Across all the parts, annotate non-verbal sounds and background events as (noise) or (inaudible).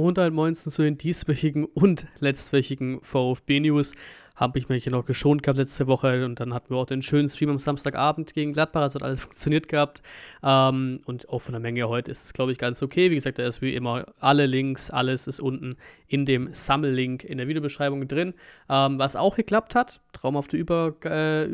Und ein Moinsen zu den dieswöchigen (laughs) und letztwöchigen VfB-News habe ich mich hier noch geschont gehabt letzte Woche und dann hatten wir auch den schönen Stream am Samstagabend gegen Gladbach, also hat alles (laughs) funktioniert gehabt ähm, und auch von der Menge heute ist es, glaube ich, ganz okay. Wie gesagt, da ist wie immer alle Links, alles ist unten in dem Sammellink in der Videobeschreibung drin. Ähm, was auch geklappt hat, traumhafte Über, äh,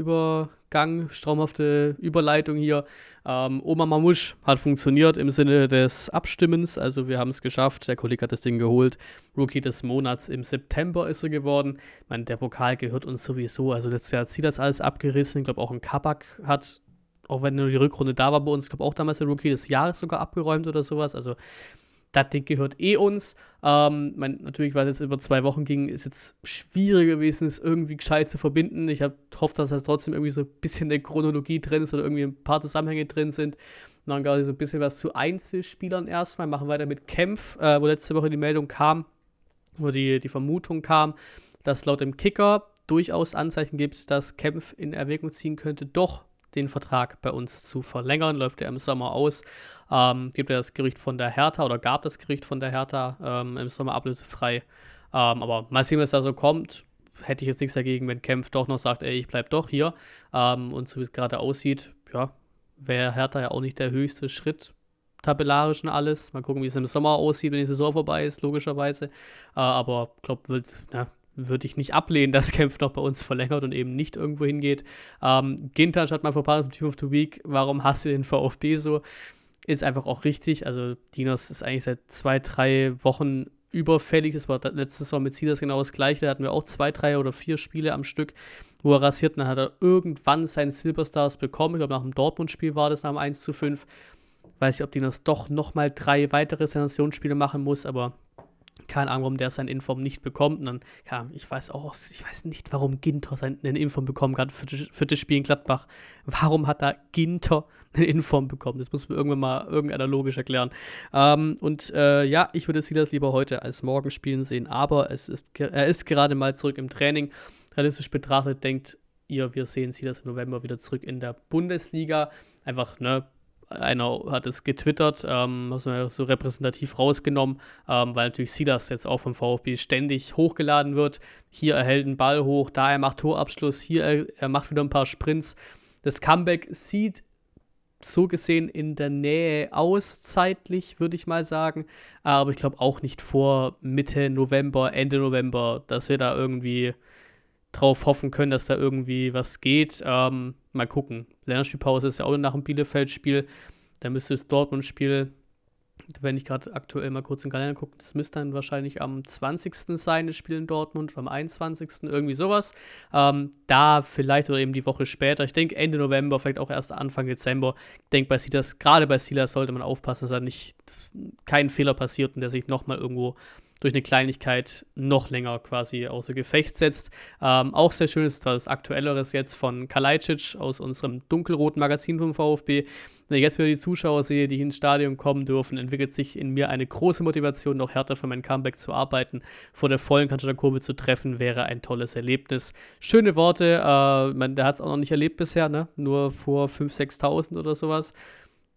Übergang, traumhafte Überleitung hier. Ähm, Oma Mamusch hat funktioniert im Sinne des Abstimmens, also wir haben es geschafft, der Kollege hat das Ding geholt. Rookie des Monats im September ist er geworden. Ich meine, der Pokal gehört uns sowieso, also letztes Jahr hat sie das alles abgerissen. Ich glaube auch ein Kabak hat auch wenn nur die Rückrunde da war bei uns, ich glaube auch damals der Rookie des Jahres sogar abgeräumt oder sowas. Also das Ding gehört eh uns. Ähm, mein, natürlich, weil es jetzt über zwei Wochen ging, ist jetzt schwierig gewesen, es irgendwie gescheit zu verbinden. Ich hofft, dass das trotzdem irgendwie so ein bisschen der Chronologie drin ist oder irgendwie ein paar Zusammenhänge drin sind. Und dann quasi so ein bisschen was zu Einzelspielern erstmal. Machen weiter mit Kempf, äh, wo letzte Woche die Meldung kam, wo die, die Vermutung kam, dass laut dem Kicker durchaus Anzeichen gibt, dass Kempf in Erwägung ziehen könnte, doch den Vertrag bei uns zu verlängern. Läuft er im Sommer aus. Ähm, gibt ja das Gerücht von der Hertha oder gab das Gerücht von der Hertha ähm, im Sommer ablösefrei. Ähm, aber mal sehen, was da so kommt. Hätte ich jetzt nichts dagegen, wenn Kempf doch noch sagt, ey, ich bleib doch hier. Ähm, und so wie es gerade aussieht, ja, wäre Hertha ja auch nicht der höchste Schritt tabellarisch und alles. Mal gucken, wie es im Sommer aussieht, wenn die Saison vorbei ist, logischerweise. Äh, aber ich glaube, würde ich nicht ablehnen, (laughs) dass Kempf noch bei uns verlängert und eben nicht irgendwo hingeht. Ähm, Ginter statt mal vorbei zum Team of the Week. Warum hast du den VfB so? Ist einfach auch richtig. Also, Dinos ist eigentlich seit zwei, drei Wochen überfällig. Das war letzte Saison mit Silas genau das gleiche. Da hatten wir auch zwei, drei oder vier Spiele am Stück, wo er rasiert. Und dann hat er irgendwann seinen Silberstars bekommen. Ich glaube, nach dem Dortmund-Spiel war das nach dem 1 zu 5. Weiß ich, ob Dinos doch nochmal drei weitere Sensationsspiele machen muss, aber keine Ahnung, warum der seinen Inform nicht bekommt. Und dann, ja, ich weiß auch, ich weiß nicht, warum Ginter seinen Inform bekommen hat für, für das Spiel in Gladbach. Warum hat da Ginter (laughs) einen Inform bekommen? Das muss mir irgendwann mal irgendeiner logisch erklären. Ähm, und äh, ja, ich würde Silas lieber heute als morgen spielen sehen, aber es ist, er ist gerade mal zurück im Training. Realistisch betrachtet denkt ihr, wir sehen Silas im November wieder zurück in der Bundesliga. Einfach, ne, einer hat es getwittert, ähm, haben wir so repräsentativ rausgenommen, ähm, weil natürlich Silas jetzt auch vom VfB ständig hochgeladen wird. Hier erhält einen Ball hoch, da er macht Torabschluss, hier er, er macht wieder ein paar Sprints. Das Comeback sieht so gesehen in der Nähe aus, zeitlich, würde ich mal sagen. Aber ich glaube auch nicht vor Mitte November, Ende November, dass wir da irgendwie drauf hoffen können, dass da irgendwie was geht. Ähm, mal gucken. Länderspielpause ist ja auch nach dem Bielefeld-Spiel. Da müsste das Dortmund-Spiel, wenn ich gerade aktuell mal kurz in den Kalender gucke, das müsste dann wahrscheinlich am 20. sein, das Spiel in Dortmund, oder am 21. irgendwie sowas. Ähm, da vielleicht oder eben die Woche später. Ich denke Ende November, vielleicht auch erst Anfang Dezember. Ich denke, bei Silas, gerade bei Silas sollte man aufpassen, dass da nicht kein Fehler passiert und der sich nochmal irgendwo durch eine Kleinigkeit noch länger quasi außer Gefecht setzt. Ähm, auch sehr schön ist das Aktuelleres jetzt von Kalajdzic aus unserem dunkelroten Magazin vom VfB. Wenn ich jetzt wieder die Zuschauer sehe, die ins Stadion kommen dürfen, entwickelt sich in mir eine große Motivation, noch härter für mein Comeback zu arbeiten. Vor der vollen Kurve zu treffen, wäre ein tolles Erlebnis. Schöne Worte, äh, man, der hat es auch noch nicht erlebt bisher, ne? nur vor 5.000, 6.000 oder sowas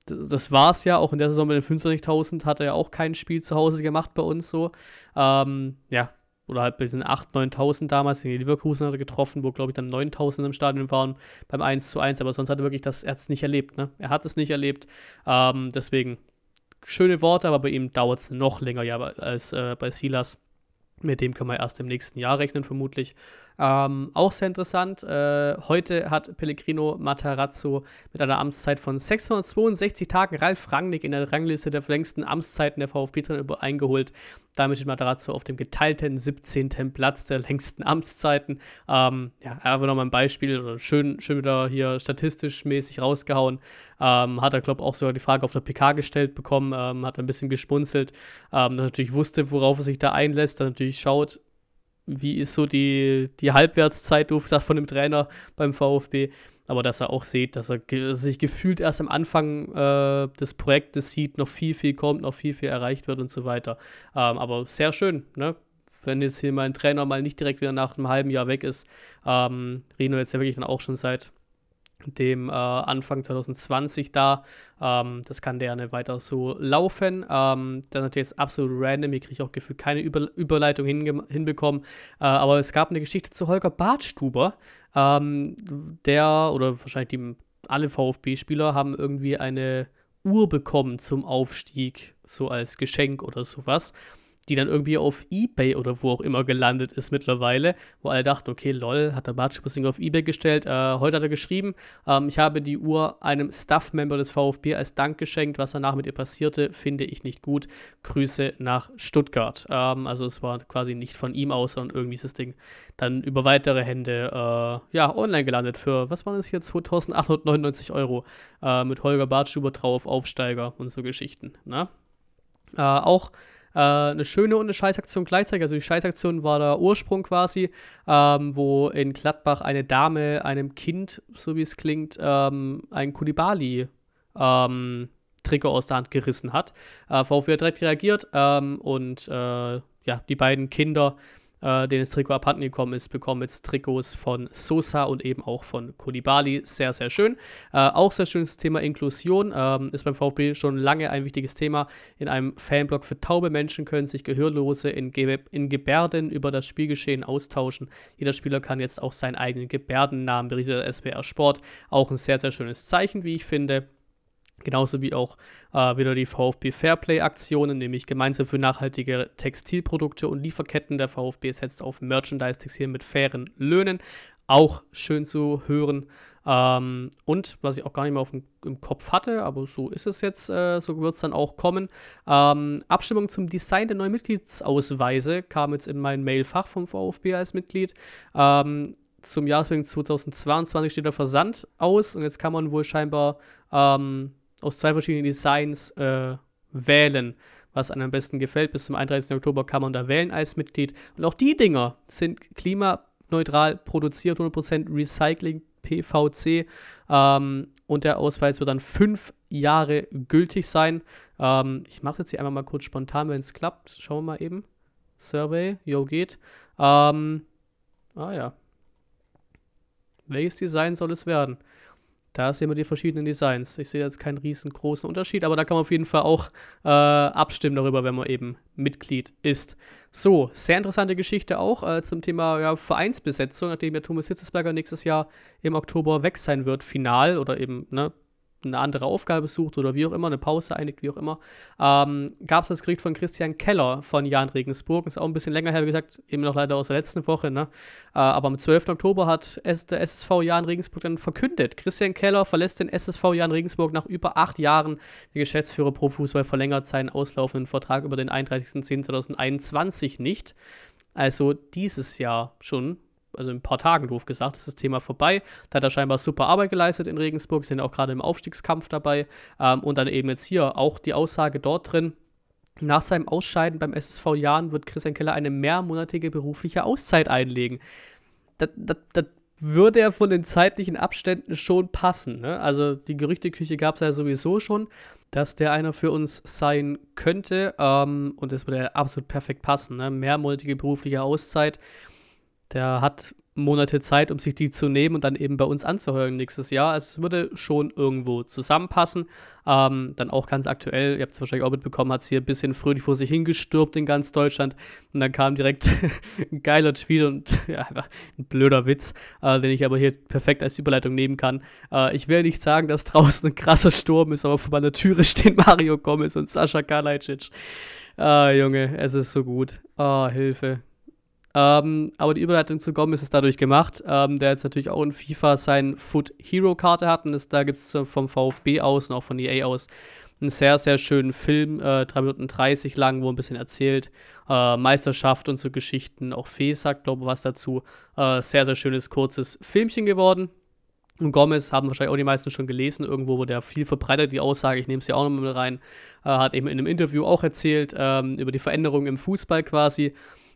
das war es ja, auch in der Saison mit den 25.000 hat er ja auch kein Spiel zu Hause gemacht bei uns so. Ähm, ja, oder halt bei diesen 8.000, 9.000 damals, in Leverkusen hat er getroffen, wo glaube ich dann 9.000 im Stadion waren beim 1 zu 1, aber sonst hat er wirklich das, er nicht erlebt, ne? Er hat es nicht erlebt, ähm, deswegen schöne Worte, aber bei ihm dauert es noch länger ja als äh, bei Silas. Mit dem kann man erst im nächsten Jahr rechnen, vermutlich. Ähm, auch sehr interessant. Äh, heute hat Pellegrino Matarazzo mit einer Amtszeit von 662 Tagen Ralf Rangnick in der Rangliste der längsten Amtszeiten der VfB-Trainer eingeholt. Damit steht Matarazzo auf dem geteilten 17. Platz der längsten Amtszeiten. Ähm, ja, einfach nochmal ein Beispiel, schön, schön wieder hier statistisch mäßig rausgehauen. Ähm, hat er, glaube ich, auch sogar die Frage auf der PK gestellt bekommen, ähm, hat ein bisschen geschmunzelt, ähm, natürlich wusste, worauf er sich da einlässt, dann natürlich schaut, wie ist so die, die Halbwertszeit, du sagst, von dem Trainer beim VfB. Aber dass er auch sieht, dass er sich gefühlt erst am Anfang äh, des Projektes sieht, noch viel, viel kommt, noch viel, viel erreicht wird und so weiter. Ähm, aber sehr schön, ne? Wenn jetzt hier mein Trainer mal nicht direkt wieder nach einem halben Jahr weg ist, ähm, Reno jetzt ja wirklich dann auch schon seit dem äh, Anfang 2020 da. Ähm, das kann gerne weiter so laufen. Ähm, das ist natürlich jetzt absolut random. Hier kriege ich auch gefühlt keine Über Überleitung hinbekommen. Äh, aber es gab eine Geschichte zu Holger Bartstuber, ähm, der oder wahrscheinlich die, alle VfB-Spieler haben irgendwie eine Uhr bekommen zum Aufstieg, so als Geschenk oder sowas die dann irgendwie auf Ebay oder wo auch immer gelandet ist mittlerweile, wo alle dachten, okay, lol, hat der Bartschubissing auf Ebay gestellt. Äh, heute hat er geschrieben, ähm, ich habe die Uhr einem Staff-Member des VfB als Dank geschenkt. Was danach mit ihr passierte, finde ich nicht gut. Grüße nach Stuttgart. Ähm, also es war quasi nicht von ihm aus, sondern irgendwie ist das Ding dann über weitere Hände äh, ja, online gelandet für, was waren das hier, 2899 Euro äh, mit Holger Bartschuber drauf, Aufsteiger und so Geschichten. Ne? Äh, auch äh, eine schöne und eine Scheißaktion gleichzeitig. Also die Scheißaktion war der Ursprung quasi, ähm, wo in Gladbach eine Dame einem Kind, so wie es klingt, ähm, ein Kulibali ähm, Trikot aus der Hand gerissen hat. Äh, VfB hat direkt reagiert ähm, und äh, ja, die beiden Kinder äh, denen das Trikot abhanden gekommen ist, bekommen jetzt Trikots von Sosa und eben auch von Kulibali. Sehr, sehr schön. Äh, auch sehr schönes Thema Inklusion. Ähm, ist beim VfB schon lange ein wichtiges Thema. In einem Fanblog für taube Menschen können sich Gehörlose in, Ge in Gebärden über das Spielgeschehen austauschen. Jeder Spieler kann jetzt auch seinen eigenen Gebärdennamen, berichtet der SWR Sport. Auch ein sehr, sehr schönes Zeichen, wie ich finde. Genauso wie auch äh, wieder die VfB Fairplay-Aktionen, nämlich gemeinsam für nachhaltige Textilprodukte und Lieferketten. Der VfB setzt auf Merchandise-Textil mit fairen Löhnen. Auch schön zu hören. Ähm, und was ich auch gar nicht mehr auf dem, im Kopf hatte, aber so ist es jetzt, äh, so wird es dann auch kommen. Ähm, Abstimmung zum Design der neuen Mitgliedsausweise kam jetzt in mein Mailfach vom VfB als Mitglied. Ähm, zum Jahresbeginn 2022 steht der Versand aus und jetzt kann man wohl scheinbar ähm, aus zwei verschiedenen Designs äh, wählen, was einem am besten gefällt. Bis zum 31. Oktober kann man da wählen als Mitglied. Und auch die Dinger sind klimaneutral produziert, 100% Recycling, PVC. Ähm, und der Ausweis wird dann fünf Jahre gültig sein. Ähm, ich mache es jetzt hier einmal mal kurz spontan, wenn es klappt. Schauen wir mal eben. Survey, jo geht. Ähm, ah ja. Welches Design soll es werden? Da sehen wir die verschiedenen Designs. Ich sehe jetzt keinen riesengroßen Unterschied, aber da kann man auf jeden Fall auch äh, abstimmen darüber, wenn man eben Mitglied ist. So, sehr interessante Geschichte auch äh, zum Thema ja, Vereinsbesetzung, nachdem ja Thomas Hitzesberger nächstes Jahr im Oktober weg sein wird, final oder eben ne, eine andere Aufgabe sucht oder wie auch immer, eine Pause einigt, wie auch immer, ähm, gab es das Gericht von Christian Keller von Jan Regensburg. Ist auch ein bisschen länger her, wie gesagt, eben noch leider aus der letzten Woche. Ne? Äh, aber am 12. Oktober hat der SSV Jan Regensburg dann verkündet. Christian Keller verlässt den SSV Jan Regensburg nach über acht Jahren. Der Geschäftsführer Pro Fußball verlängert seinen auslaufenden Vertrag über den 31.10.2021 nicht. Also dieses Jahr schon also in ein paar Tagen doof gesagt, ist das Thema vorbei. Da hat er scheinbar super Arbeit geleistet in Regensburg, sind auch gerade im Aufstiegskampf dabei. Ähm, und dann eben jetzt hier auch die Aussage dort drin, nach seinem Ausscheiden beim SSV Jahren wird Christian Keller eine mehrmonatige berufliche Auszeit einlegen. Das, das, das würde er von den zeitlichen Abständen schon passen. Ne? Also die Gerüchteküche gab es ja sowieso schon, dass der einer für uns sein könnte. Ähm, und das würde ja absolut perfekt passen. Ne? Mehrmonatige berufliche Auszeit der hat Monate Zeit, um sich die zu nehmen und dann eben bei uns anzuhören nächstes Jahr. Also es würde schon irgendwo zusammenpassen. Ähm, dann auch ganz aktuell, ihr habt es wahrscheinlich auch mitbekommen, hat es hier ein bisschen fröhlich vor sich hingestürbt in ganz Deutschland. Und dann kam direkt (laughs) ein geiler Tweet und ja, einfach ein blöder Witz, äh, den ich aber hier perfekt als Überleitung nehmen kann. Äh, ich will nicht sagen, dass (laughs) draußen ein krasser Sturm ist, aber vor meiner Türe stehen Mario Gomez und Sascha Kalajdzic. Ah, Junge, es ist so gut. Ah, Hilfe. Ähm, aber die Überleitung zu Gomez ist dadurch gemacht, ähm, der jetzt natürlich auch in FIFA sein Foot Hero Karte hat. Und das, da gibt es vom VfB aus und auch von EA aus einen sehr, sehr schönen Film, äh, 3 Minuten 30 lang, wo ein bisschen erzählt, äh, Meisterschaft und so Geschichten. Auch Fee sagt, glaube ich, was dazu. Äh, sehr, sehr schönes, kurzes Filmchen geworden. Und Gomez haben wahrscheinlich auch die meisten schon gelesen, irgendwo wurde er viel verbreitet, die Aussage, ich nehme es ja auch nochmal mit rein, äh, hat eben in einem Interview auch erzählt ähm, über die Veränderungen im Fußball quasi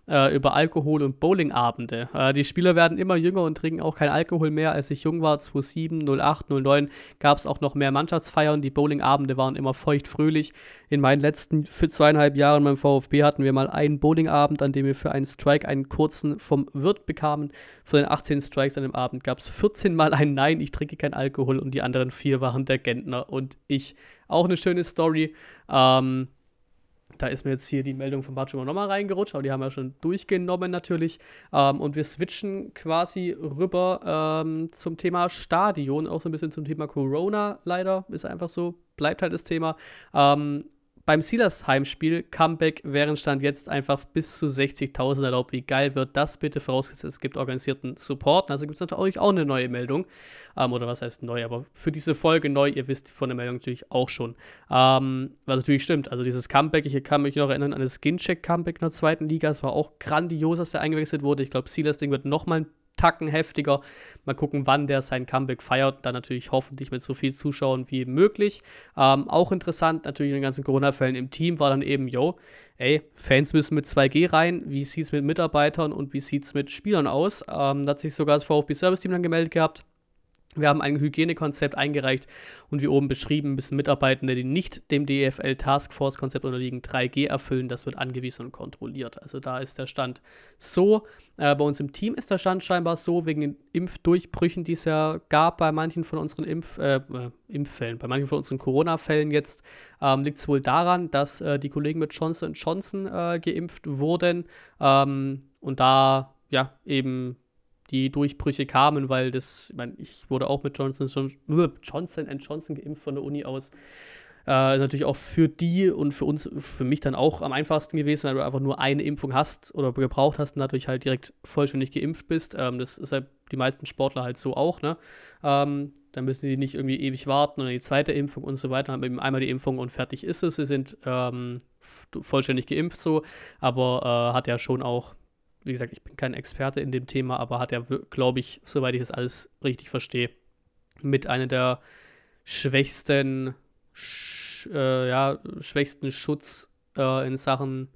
äh, über Alkohol- und Bowlingabende. Äh, die Spieler werden immer jünger und trinken auch kein Alkohol mehr. Als ich jung war, 2007, 08, 09, gab es auch noch mehr Mannschaftsfeiern. Die Bowlingabende waren immer feucht-fröhlich. In meinen letzten für zweieinhalb Jahren beim VfB hatten wir mal einen Bowlingabend, an dem wir für einen Strike einen kurzen vom Wirt bekamen. Von den 18 Strikes an dem Abend gab es 14 Mal ein Nein, ich trinke kein Alkohol und die anderen vier waren der Gentner und ich. Auch eine schöne Story. Ähm, da ist mir jetzt hier die Meldung von Bartschuma nochmal reingerutscht, aber die haben wir schon durchgenommen natürlich. Ähm, und wir switchen quasi rüber ähm, zum Thema Stadion, auch so ein bisschen zum Thema Corona leider, ist einfach so, bleibt halt das Thema. Ähm, beim Steelers Heimspiel Comeback wären Stand jetzt einfach bis zu 60.000 erlaubt. Wie geil wird das bitte? Vorausgesetzt, es gibt organisierten Support. Also gibt es natürlich auch eine neue Meldung. Ähm, oder was heißt neu? Aber für diese Folge neu, ihr wisst von der Meldung natürlich auch schon. Ähm, was natürlich stimmt. Also dieses Comeback, ich kann mich noch erinnern an das Skincheck-Comeback in der zweiten Liga. Es war auch grandios, dass der eingewechselt wurde. Ich glaube, Steelers Ding wird nochmal ein Tacken heftiger. Mal gucken, wann der sein Comeback feiert. Dann natürlich hoffentlich mit so viel Zuschauern wie möglich. Ähm, auch interessant, natürlich in den ganzen Corona-Fällen im Team war dann eben, yo, ey, Fans müssen mit 2G rein. Wie sieht es mit Mitarbeitern und wie sieht es mit Spielern aus? Ähm, da hat sich sogar das VfB-Service-Team dann gemeldet gehabt. Wir haben ein Hygienekonzept eingereicht und wie oben beschrieben müssen Mitarbeitende, die nicht dem DFL Taskforce Konzept unterliegen, 3G erfüllen. Das wird angewiesen und kontrolliert. Also da ist der Stand so. Äh, bei uns im Team ist der Stand scheinbar so, wegen den Impfdurchbrüchen, die es ja gab bei manchen von unseren Impf, äh, äh, Impffällen, bei manchen von unseren Corona-Fällen jetzt, ähm, liegt es wohl daran, dass äh, die Kollegen mit Johnson Johnson äh, geimpft wurden ähm, und da ja eben die Durchbrüche kamen, weil das, ich meine, ich wurde auch mit Johnson, Johnson Johnson geimpft von der Uni aus. Äh, ist natürlich auch für die und für uns, für mich dann auch am einfachsten gewesen, weil du einfach nur eine Impfung hast oder gebraucht hast und dadurch halt direkt vollständig geimpft bist. Ähm, das ist halt die meisten Sportler halt so auch, ne? Ähm, dann müssen die nicht irgendwie ewig warten und die zweite Impfung und so weiter, haben eben einmal die Impfung und fertig ist es. Sie sind ähm, vollständig geimpft so, aber äh, hat ja schon auch wie gesagt, ich bin kein Experte in dem Thema, aber hat er, glaube ich, soweit ich das alles richtig verstehe, mit einer der schwächsten, sch, äh, ja, schwächsten Schutz äh, in Sachen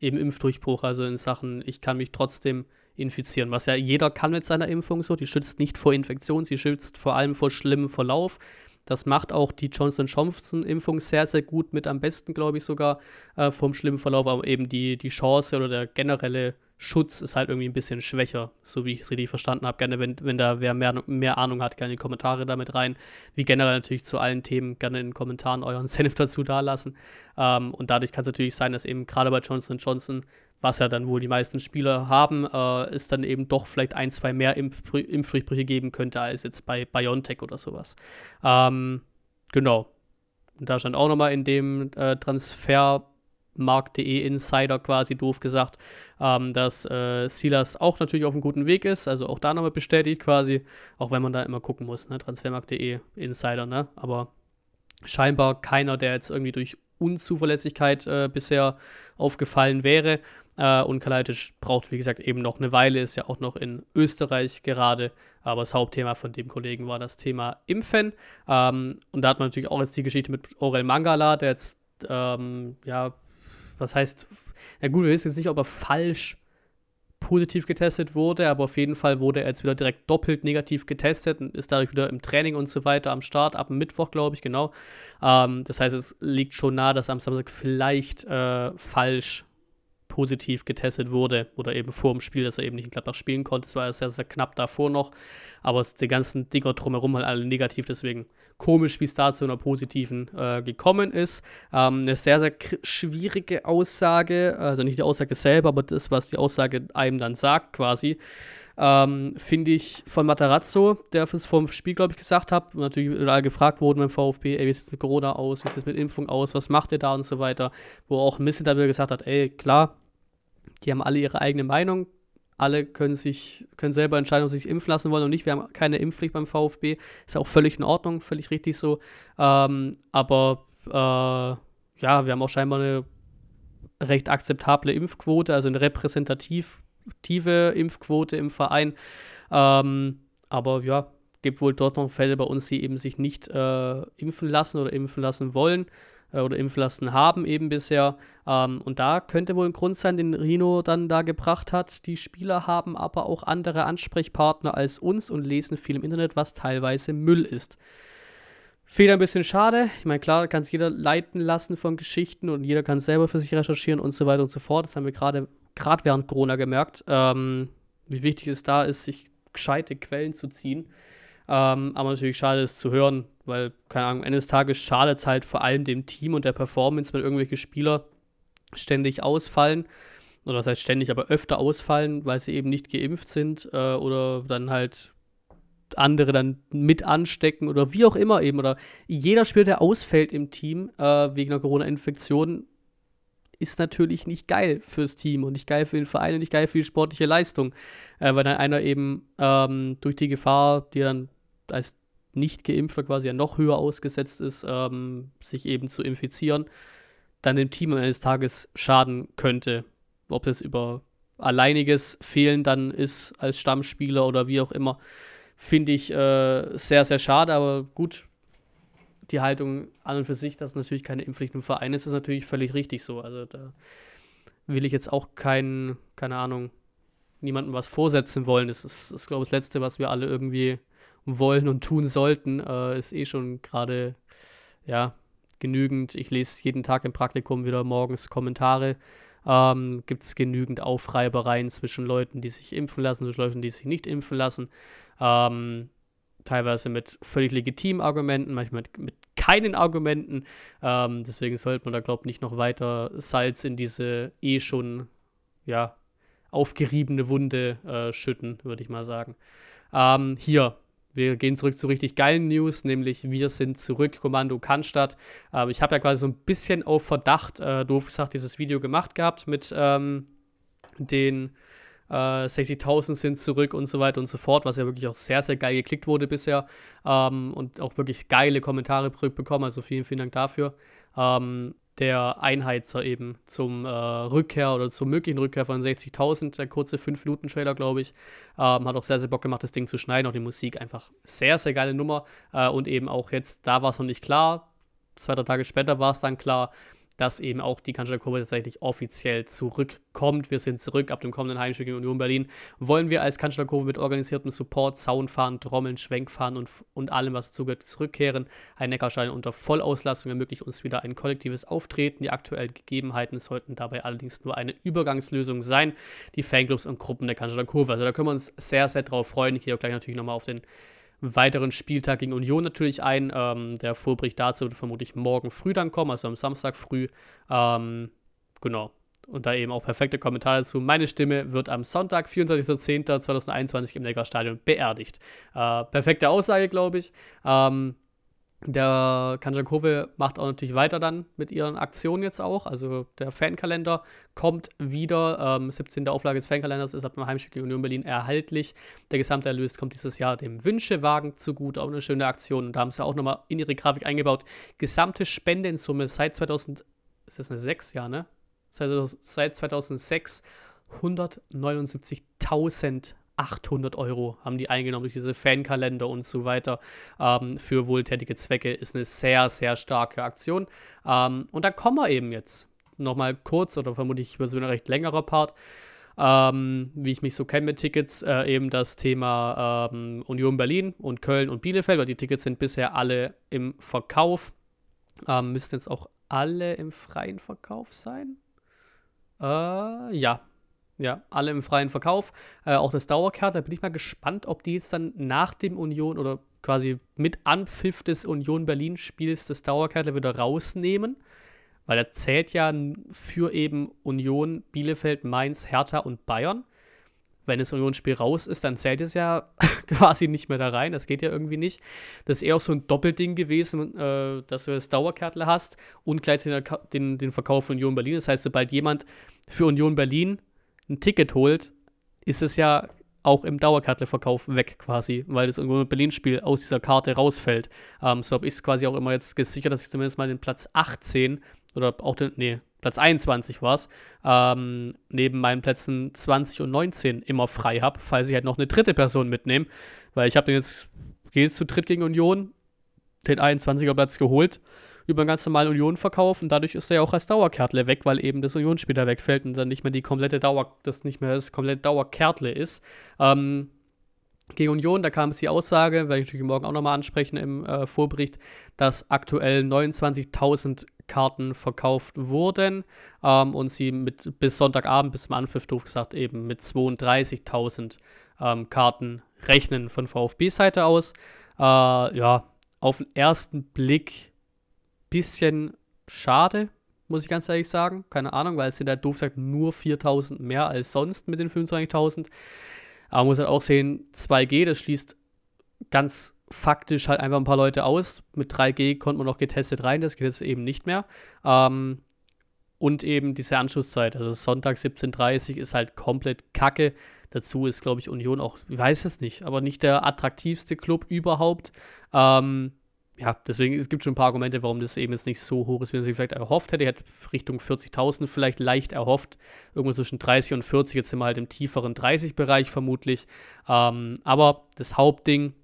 eben Impfdurchbruch, also in Sachen, ich kann mich trotzdem infizieren, was ja jeder kann mit seiner Impfung so. Die schützt nicht vor Infektion, sie schützt vor allem vor schlimmem Verlauf. Das macht auch die Johnson Johnson-Impfung sehr, sehr gut mit, am besten, glaube ich, sogar äh, vom schlimmen Verlauf, aber eben die, die Chance oder der generelle Schutz ist halt irgendwie ein bisschen schwächer, so wie ich es richtig verstanden habe. Gerne, wenn, wenn da wer mehr, mehr Ahnung hat, gerne in die Kommentare damit rein. Wie generell natürlich zu allen Themen gerne in den Kommentaren euren (laughs) Senf dazu dalassen. Ähm, und dadurch kann es natürlich sein, dass eben gerade bei Johnson Johnson, was ja dann wohl die meisten Spieler haben, äh, es dann eben doch vielleicht ein, zwei mehr Impf Impfdurchbrüche geben könnte als jetzt bei BioNTech oder sowas. Ähm, genau. Und da stand auch nochmal in dem äh, Transfer Markt.de Insider quasi doof gesagt, ähm, dass äh, Silas auch natürlich auf einem guten Weg ist, also auch da nochmal bestätigt quasi, auch wenn man da immer gucken muss, ne? Transfermarkt.de Insider, ne? Aber scheinbar keiner, der jetzt irgendwie durch Unzuverlässigkeit äh, bisher aufgefallen wäre. Äh, und Kalajdzic braucht, wie gesagt, eben noch eine Weile, ist ja auch noch in Österreich gerade. Aber das Hauptthema von dem Kollegen war das Thema Impfen. Ähm, und da hat man natürlich auch jetzt die Geschichte mit Aurel Mangala, der jetzt ähm, ja was heißt, na gut, wir wissen jetzt nicht, ob er falsch positiv getestet wurde, aber auf jeden Fall wurde er jetzt wieder direkt doppelt negativ getestet und ist dadurch wieder im Training und so weiter am Start, ab Mittwoch, glaube ich, genau. Ähm, das heißt, es liegt schon nahe, dass er am Samstag vielleicht äh, falsch positiv getestet wurde oder eben vor dem Spiel, dass er eben nicht in Gladbach spielen konnte. Es war sehr, sehr knapp davor noch, aber es, die ganzen Dinger drumherum halt alle negativ, deswegen komisch, wie es da zu einer positiven äh, gekommen ist. Ähm, eine sehr, sehr schwierige Aussage, also nicht die Aussage selber, aber das, was die Aussage einem dann sagt quasi. Ähm, finde ich von Matarazzo, der es vom Spiel, glaube ich, gesagt hat, natürlich alle gefragt wurden beim VfB, ey, wie sieht es mit Corona aus, wie sieht es mit Impfung aus, was macht ihr da und so weiter, wo auch ein bisschen da wieder gesagt hat, ey, klar, die haben alle ihre eigene Meinung. Alle können sich, können selber entscheiden, ob sie sich impfen lassen wollen oder nicht. Wir haben keine Impfpflicht beim VfB. Ist auch völlig in Ordnung, völlig richtig so. Ähm, aber äh, ja, wir haben auch scheinbar eine recht akzeptable Impfquote, also eine repräsentative Impfquote im Verein. Ähm, aber ja, gibt wohl dort noch Fälle bei uns, die eben sich nicht äh, impfen lassen oder impfen lassen wollen. äh, oder impfen lassen haben eben bisher. Ähm, und da könnte wohl ein Grund sein, den Rino dann da gebracht hat. Die Spieler haben aber auch andere Ansprechpartner als uns und lesen viel im Internet, was teilweise Müll ist. Fehler ein bisschen schade. Ich meine, klar, kann es jeder leiten lassen von Geschichten und jeder kann selber für sich recherchieren und so weiter und so fort. Das haben wir gerade während Corona gemerkt. Ähm, wie wichtig es da ist, sich gescheite Quellen zu ziehen. Ähm, aber natürlich schade ist zu hören, weil, keine Ahnung, am Ende des Tages schadet es halt vor allem dem Team und der Performance, wenn irgendwelche Spieler ständig ausfallen. Oder das heißt ständig, aber öfter ausfallen, weil sie eben nicht geimpft sind äh, oder dann halt andere dann mit anstecken oder wie auch immer eben. Oder jeder Spieler, der ausfällt im Team äh, wegen einer Corona-Infektion, ist natürlich nicht geil fürs Team und nicht geil für den Verein und nicht geil für die sportliche Leistung. Äh, weil dann einer eben ähm, durch die Gefahr, die dann als Nicht-Geimpfter quasi ja noch höher ausgesetzt ist, ähm, sich eben zu infizieren, dann dem Team eines Tages schaden könnte. Ob das über alleiniges Fehlen dann ist als Stammspieler oder wie auch immer, finde ich äh, sehr, sehr schade. Aber gut, die Haltung an und für sich, dass natürlich keine Impfpflicht im Verein ist, ist natürlich völlig richtig so. Also da will ich jetzt auch keinen, keine Ahnung, niemandem was vorsetzen wollen. Das ist, ist glaube ich, das Letzte, was wir alle irgendwie wollen und tun sollten. Äh, ist eh schon gerade, ja, genügend. Ich lese jeden Tag im Praktikum wieder morgens Kommentare. Ähm, Gibt es genügend Aufreibereien zwischen Leuten, die sich impfen lassen und Leuten, die sich nicht impfen lassen. Ähm, teilweise mit völlig legitimen Argumenten, manchmal mit, mit keinen Argumenten. Ähm, deswegen sollte man da, glaube ich, nicht noch weiter Salz in diese eh schon, ja, aufgeriebene Wunde äh, schütten, würde ich mal sagen. Ähm, hier, wir gehen zurück zu richtig geilen News, nämlich wir sind zurück, Kommando Cannstatt. Ähm, ich habe ja quasi so ein bisschen auf Verdacht, äh, doof gesagt, dieses Video gemacht gehabt mit ähm, den äh, 60.000 sind zurück und so weiter und so fort, was ja wirklich auch sehr, sehr geil geklickt wurde bisher ähm, und auch wirklich geile Kommentare bekommen. Also vielen, vielen Dank dafür. Ähm, der Einheizer eben zum äh, Rückkehr oder zur möglichen Rückkehr von 60.000, der kurze 5-Minuten-Trailer, glaube ich. Ähm, hat auch sehr, sehr Bock gemacht, das Ding zu schneiden. Auch die Musik einfach sehr, sehr geile Nummer. Äh, und eben auch jetzt, da war es noch nicht klar. Zwei, drei Tage später war es dann klar, dass eben auch die Kanzlerkurve tatsächlich offiziell zurückkommt. Wir sind zurück ab dem kommenden Heimspiel gegen Union Berlin. Wollen wir als Kanzlerkurve mit organisiertem Support, Soundfahren, Trommeln, Schwenkfahren und, und allem, was dazugehört, zurückkehren. Ein Neckarstein unter Vollauslastung ermöglicht uns wieder ein kollektives Auftreten. Die aktuellen Gegebenheiten sollten dabei allerdings nur eine Übergangslösung sein. Die Fanclubs und Gruppen der Kanzlerkurve. Also da können wir uns sehr, sehr drauf freuen. Ich gehe auch gleich natürlich nochmal auf den weiteren Spieltag gegen Union natürlich ein. Ähm, der Vorbericht dazu wird vermutlich morgen früh dann kommen, also am Samstag früh. Ähm, genau. Und da eben auch perfekte Kommentare dazu. Meine Stimme wird am Sonntag, 24.10.2021 im Neckarstadion beerdigt. Äh, perfekte Aussage, glaube ich. Ähm, der Kanjakove macht auch natürlich weiter dann mit ihren Aktionen jetzt auch. Also der Fankalender kommt wieder. Ähm, 17. Auflage des Fankalenders ist ab dem Heimspiel gegen Union Berlin erhaltlich. Der gesamte Erlös kommt dieses Jahr dem Wünschewagen zugute. Auch eine schöne Aktion. Und da haben sie auch nochmal in ihre Grafik eingebaut. Gesamte Spendensumme seit 2000, ist das eine 6 Jahr, ne? Seit, seit 2006 179.000 800 Euro haben die eingenommen durch diese Fankalender und so weiter ähm, für wohltätige Zwecke. Ist eine sehr, sehr starke Aktion. Ähm, und da kommen wir eben jetzt nochmal kurz oder vermutlich über so ein recht längerer Part. Ähm, wie ich mich so kenne mit Tickets, äh, eben das Thema ähm, Union Berlin und Köln und Bielefeld, weil die Tickets sind bisher alle im Verkauf. Ähm, müssten jetzt auch alle im freien Verkauf sein? Äh, ja, ja, alle im freien Verkauf. Äh, auch das Dauerkarte, da bin ich mal gespannt, ob die jetzt dann nach dem Union oder quasi mit Anpfiff des Union Berlin-Spiels das Dauerkarte wieder rausnehmen. Weil er zählt ja für eben Union, Bielefeld, Mainz, Hertha und Bayern. Wenn das Union-Spiel raus ist, dann zählt es ja (laughs) quasi nicht mehr da rein. Das geht ja irgendwie nicht. Das ist eher auch so ein Doppelding gewesen, äh, dass du das Dauerkärtle hast und den, den, den Verkauf von Union Berlin. Das heißt, sobald jemand für Union Berlin ein Ticket holt, ist es ja auch im Dauerkarteverkauf weg quasi, weil das irgendwo ein Berlin-Spiel aus dieser Karte rausfällt. Ähm, so habe ich es quasi auch immer jetzt gesichert, dass ich zumindest mal den Platz 18 oder auch den, nee, Platz 21 war es, ähm, neben meinen Plätzen 20 und 19 immer frei habe, falls ich halt noch eine dritte Person mitnehme, weil ich habe den jetzt, gehe jetzt zu dritt gegen Union, den 21er Platz geholt über einen ganz normalen Union-Verkauf und dadurch ist er ja auch als Dauerkärtle weg, weil eben das Union-Spieler wegfällt und dann nicht mehr die komplette Dauer, das nicht mehr das komplette Dauerkärtle ist. Ähm, gegen Union, da kam es die Aussage, werde ich natürlich morgen auch nochmal ansprechen im äh, Vorbericht, dass aktuell 29.000 Karten verkauft wurden ähm, und sie mit bis Sonntagabend, bis zum Anpfiff, gesagt, eben mit 32.000 ähm, Karten rechnen von VfB-Seite aus. Äh, ja, auf den ersten Blick bisschen schade, muss ich ganz ehrlich sagen. Keine Ahnung, weil es sind ja doof gesagt nur 4.000 mehr als sonst mit den 25.000. Aber man muss halt auch sehen, 2G, das schließt ganz faktisch halt einfach ein paar Leute aus. Mit 3G konnte man noch getestet rein, das geht jetzt eben nicht mehr. Ähm, und eben diese Anschlusszeit, also Sonntag 17.30 Uhr ist halt komplett kacke. Dazu ist, glaube ich, Union auch, ich weiß es nicht, aber nicht der attraktivste Club überhaupt. Ähm, ja, deswegen, es gibt schon ein paar Argumente, warum das eben jetzt nicht so hoch ist, wie man sich vielleicht erhofft hätte. Ich hätte Richtung 40.000 vielleicht leicht erhofft. Irgendwo zwischen 30 und 40, jetzt sind wir halt im tieferen 30-Bereich vermutlich. Ähm, aber das Hauptding,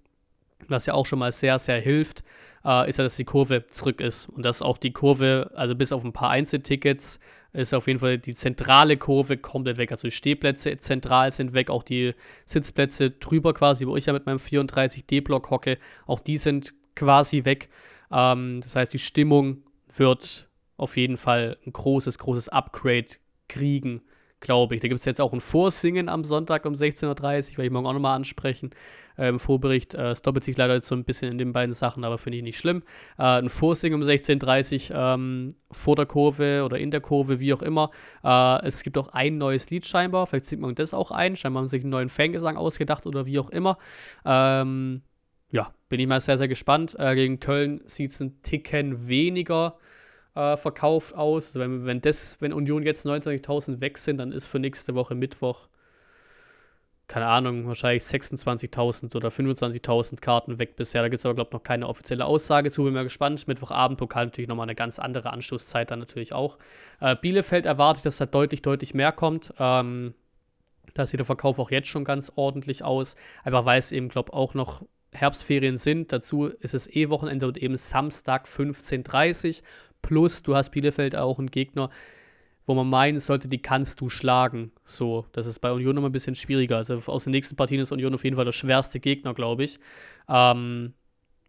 was ja auch schon mal sehr, sehr hilft, äh, ist ja, dass die Kurve zurück ist. Und dass auch die Kurve, also bis auf ein paar Einzeltickets, ist auf jeden Fall die zentrale Kurve komplett weg. Also die Stehplätze zentral sind weg, auch die Sitzplätze drüber quasi, wo ich ja mit meinem 34D-Block hocke, auch die sind quasi weg. Ähm, das heißt, die Stimmung wird auf jeden Fall ein großes, großes Upgrade kriegen glaube ich. Da gibt es jetzt auch ein Vorsingen am Sonntag um 16.30 Uhr, werde ich morgen auch nochmal ansprechen. Äh, Im Vorbericht. Äh, es doppelt sich leider jetzt so ein bisschen in den beiden Sachen, aber finde ich nicht schlimm. Äh, ein Vorsingen um 16.30 Uhr ähm, vor der Kurve oder in der Kurve, wie auch immer. Äh, es gibt auch ein neues Lied scheinbar. Vielleicht sieht man das auch ein. Scheinbar haben sie sich einen neuen Fangesang ausgedacht oder wie auch immer. Ähm, ja, bin ich mal sehr, sehr gespannt. Äh, gegen Köln sieht es ein Ticken weniger äh, verkauft aus. Also wenn, wenn, das, wenn Union jetzt 29.000 weg sind, dann ist für nächste Woche Mittwoch, keine Ahnung, wahrscheinlich 26.000 oder 25.000 Karten weg bisher. Da gibt es aber, glaube ich, noch keine offizielle Aussage zu. Bin mal gespannt. Mittwochabend Pokal natürlich nochmal eine ganz andere Anschlusszeit dann natürlich auch. Äh, Bielefeld erwartet, dass da deutlich, deutlich mehr kommt. Ähm, da sieht der Verkauf auch jetzt schon ganz ordentlich aus. Einfach weil es eben, glaube ich, auch noch Herbstferien sind. Dazu ist es eh Wochenende und eben Samstag 15.30 Uhr. Plus, du hast Bielefeld auch einen Gegner, wo man meinen sollte, die kannst du schlagen. So, das ist bei Union immer ein bisschen schwieriger. Also aus den nächsten Partien ist Union auf jeden Fall der schwerste Gegner, glaube ich. Ähm,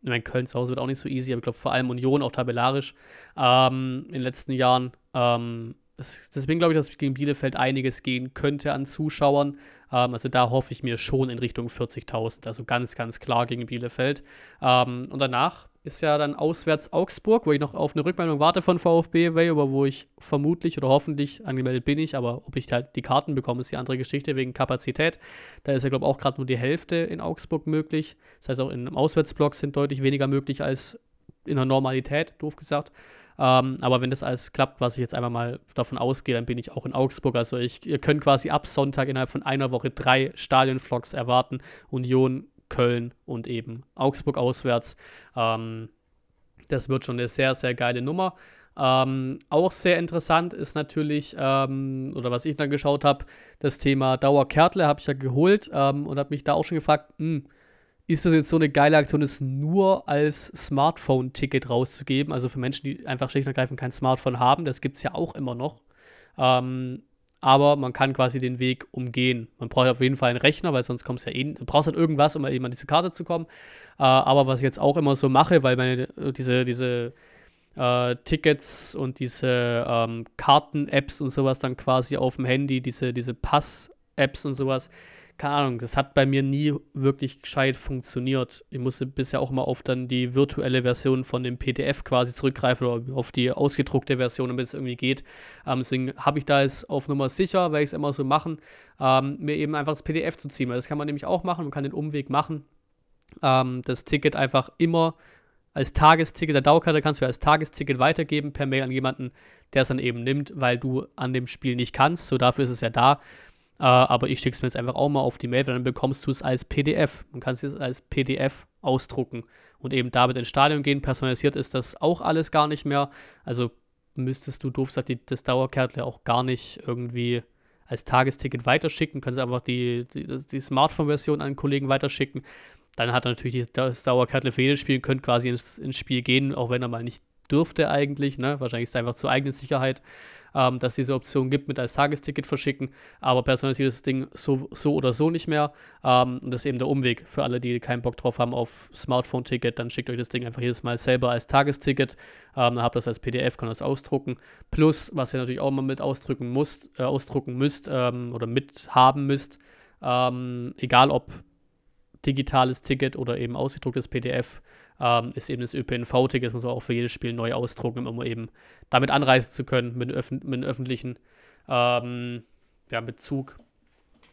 ich meine, Köln zu Hause wird auch nicht so easy, aber ich glaube vor allem Union, auch tabellarisch ähm, in den letzten Jahren. Ähm, deswegen glaube ich, dass gegen Bielefeld einiges gehen könnte an Zuschauern. Ähm, also da hoffe ich mir schon in Richtung 40.000. Also ganz, ganz klar gegen Bielefeld. Ähm, und danach ist ja dann auswärts Augsburg, wo ich noch auf eine Rückmeldung warte von VfB, aber wo ich vermutlich oder hoffentlich angemeldet bin ich, aber ob ich halt die Karten bekomme, ist die andere Geschichte wegen Kapazität. Da ist ja, glaube ich, auch gerade nur die Hälfte in Augsburg möglich. Das heißt, auch einem Auswärtsblock sind deutlich weniger möglich als in der Normalität, doof gesagt. Ähm, aber wenn das alles klappt, was ich jetzt einfach mal davon ausgehe, dann bin ich auch in Augsburg. Also ich, ihr könnt quasi ab Sonntag innerhalb von einer Woche drei Stadionvlogs erwarten. Union, Köln und eben Augsburg auswärts. Ähm, das wird schon eine sehr, sehr geile Nummer. Ähm, auch sehr interessant ist natürlich, ähm, oder was ich dann geschaut habe, das Thema Dauerkärtle habe ich ja geholt ähm, und habe mich da auch schon gefragt, mh, hm, ist das jetzt so eine geile Aktion, es nur als Smartphone-Ticket rauszugeben? Also für Menschen, die einfach schlicht und ergreifend kein Smartphone haben, das gibt es ja auch immer noch. Ähm, aber man kann quasi den Weg umgehen. Man braucht auf jeden Fall einen Rechner, weil sonst kommst ja eh, du brauchst halt irgendwas, um eben an diese Karte zu kommen. Äh, aber was ich jetzt auch immer so mache, weil meine, diese, diese äh, Tickets und diese ähm, Karten-Apps und sowas dann quasi auf dem Handy, diese, diese Pass-Apps und sowas, keine Ahnung, das hat bei mir nie wirklich gescheit funktioniert. Ich musste bisher auch mal auf dann die virtuelle Version von dem PDF quasi zurückgreifen oder auf die ausgedruckte Version, damit es irgendwie geht. Ähm, deswegen habe ich da jetzt auf Nummer sicher, werde ich es immer so machen, ähm, mir eben einfach das PDF zu ziehen. Weil das kann man nämlich auch machen, man kann den Umweg machen. Ähm, das Ticket einfach immer als Tagesticket, der Dauerkarte kannst du als Tagesticket weitergeben per Mail an jemanden, der es dann eben nimmt, weil du an dem Spiel nicht kannst. So dafür ist es ja da. Äh, aber ich schicke es mir jetzt einfach auch mal auf die Mail, weil dann bekommst du es als PDF. Man kann es als PDF ausdrucken und eben damit ins Stadion gehen. Personalisiert ist das auch alles gar nicht mehr. Also müsstest du doof gesagt die, das Dauerkärtle auch gar nicht irgendwie als Tagesticket weiterschicken. Kannst einfach die, die, die Smartphone-Version an einen Kollegen weiterschicken. Dann hat er natürlich das Dauerkärtle für jedes Spiel, könnt quasi ins, ins Spiel gehen, auch wenn er mal nicht dürfte eigentlich. Ne? Wahrscheinlich ist es einfach zur eigenen Sicherheit, ähm, dass diese Option gibt mit als Tagesticket verschicken. Aber personalisiertes Ding so, so oder so nicht mehr. Ähm, und das ist eben der Umweg für alle, die keinen Bock drauf haben auf Smartphone-Ticket. Dann schickt euch das Ding einfach jedes Mal selber als Tagesticket. Ähm, dann habt ihr das als PDF, könnt das ausdrucken. Plus, was ihr natürlich auch mal mit ausdrücken müsst, äh, ausdrucken müsst ähm, oder mithaben müsst, ähm, egal ob digitales Ticket oder eben ausgedrucktes PDF, ähm, ist eben das ÖPNV-Ticket, das muss man auch für jedes Spiel neu ausdrucken, um eben damit anreisen zu können mit, öf mit öffentlichen, ähm, ja, mit Zug,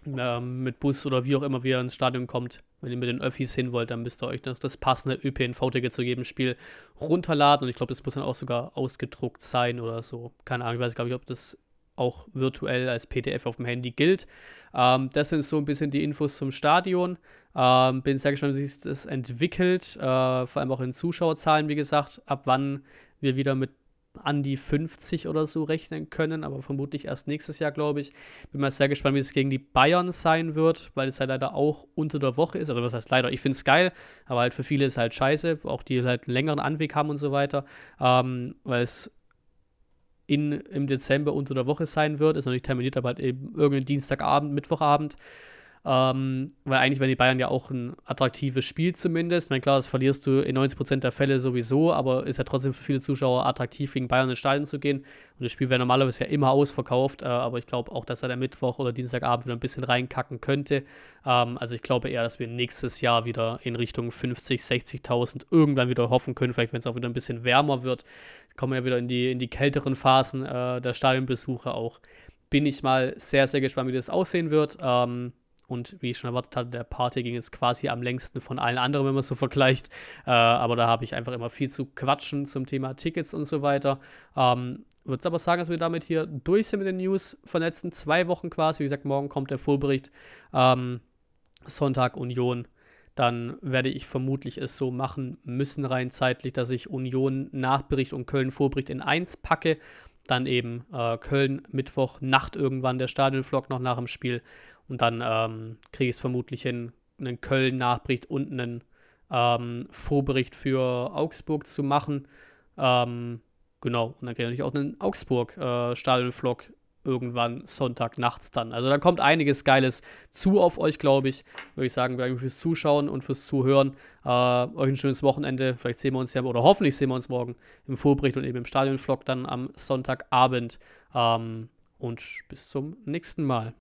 ähm, mit Bus oder wie auch immer, wie ihr ins Stadion kommt. Wenn ihr mit den Öffis hin wollt, dann müsst ihr euch das passende ÖPNV-Ticket zu jedem Spiel runterladen und ich glaube, das muss dann auch sogar ausgedruckt sein oder so. Keine Ahnung, ich weiß gar nicht, ob das auch virtuell als PDF auf dem Handy gilt. Ähm, das sind so ein bisschen die Infos zum Stadion. Ähm, bin sehr gespannt, wie sich das entwickelt, äh, vor allem auch in Zuschauerzahlen, wie gesagt, ab wann wir wieder mit an die 50 oder so rechnen können, aber vermutlich erst nächstes Jahr, glaube ich. Bin mal sehr gespannt, wie es gegen die Bayern sein wird, weil es ja leider auch unter der Woche ist. Also was heißt leider? Ich finde es geil, aber halt für viele ist halt scheiße, auch die halt einen längeren Anweg haben und so weiter, ähm, weil es in, im Dezember unter der Woche sein wird. Ist noch nicht terminiert, aber halt eben irgendein Dienstagabend, Mittwochabend. Ähm, weil eigentlich wären die Bayern ja auch ein attraktives Spiel zumindest. Ich meine, klar, das verlierst du in 90% der Fälle sowieso, aber ist ja trotzdem für viele Zuschauer attraktiv, gegen Bayern ins Stadion zu gehen. Und das Spiel wäre normalerweise ja immer ausverkauft, äh, aber ich glaube auch, dass er der Mittwoch oder Dienstagabend wieder ein bisschen reinkacken könnte. Ähm, also ich glaube eher, dass wir nächstes Jahr wieder in Richtung 50, 60.000 irgendwann wieder hoffen können. Vielleicht, wenn es auch wieder ein bisschen wärmer wird, kommen wir ja wieder in die, in die kälteren Phasen äh, der Stadionbesuche auch. Bin ich mal sehr, sehr gespannt, wie das aussehen wird. Ähm, und wie ich schon erwartet hatte, der Party ging jetzt quasi am längsten von allen anderen, wenn man es so vergleicht. Äh, aber da habe ich einfach immer viel zu quatschen zum Thema Tickets und so weiter. Ähm, würde aber sagen, dass wir damit hier durch sind mit den News von letzten zwei Wochen quasi. Wie gesagt, morgen kommt der Vorbericht. Ähm, Sonntag Union. Dann werde ich vermutlich es so machen müssen, rein zeitlich, dass ich Union Nachbericht und Köln Vorbericht in eins packe. Dann eben äh, Köln Mittwoch Nacht irgendwann der Stadionvlog noch nach dem Spiel und dann ähm, kriege ich es vermutlich hin, einen Köln-Nachbericht und einen ähm, Vorbericht für Augsburg zu machen. Ähm, genau, und dann kriege ich auch einen Augsburg-Stadion-Vlog äh, irgendwann Sonntag nachts dann. Also da kommt einiges Geiles zu auf euch, glaube ich. Würde ich sagen, danke fürs Zuschauen und fürs Zuhören. Äh, euch ein schönes Wochenende. Vielleicht sehen wir uns ja, oder hoffentlich sehen wir uns morgen im Vorbericht und eben im Stadion-Vlog dann am Sonntagabend. Ähm, und bis zum nächsten Mal.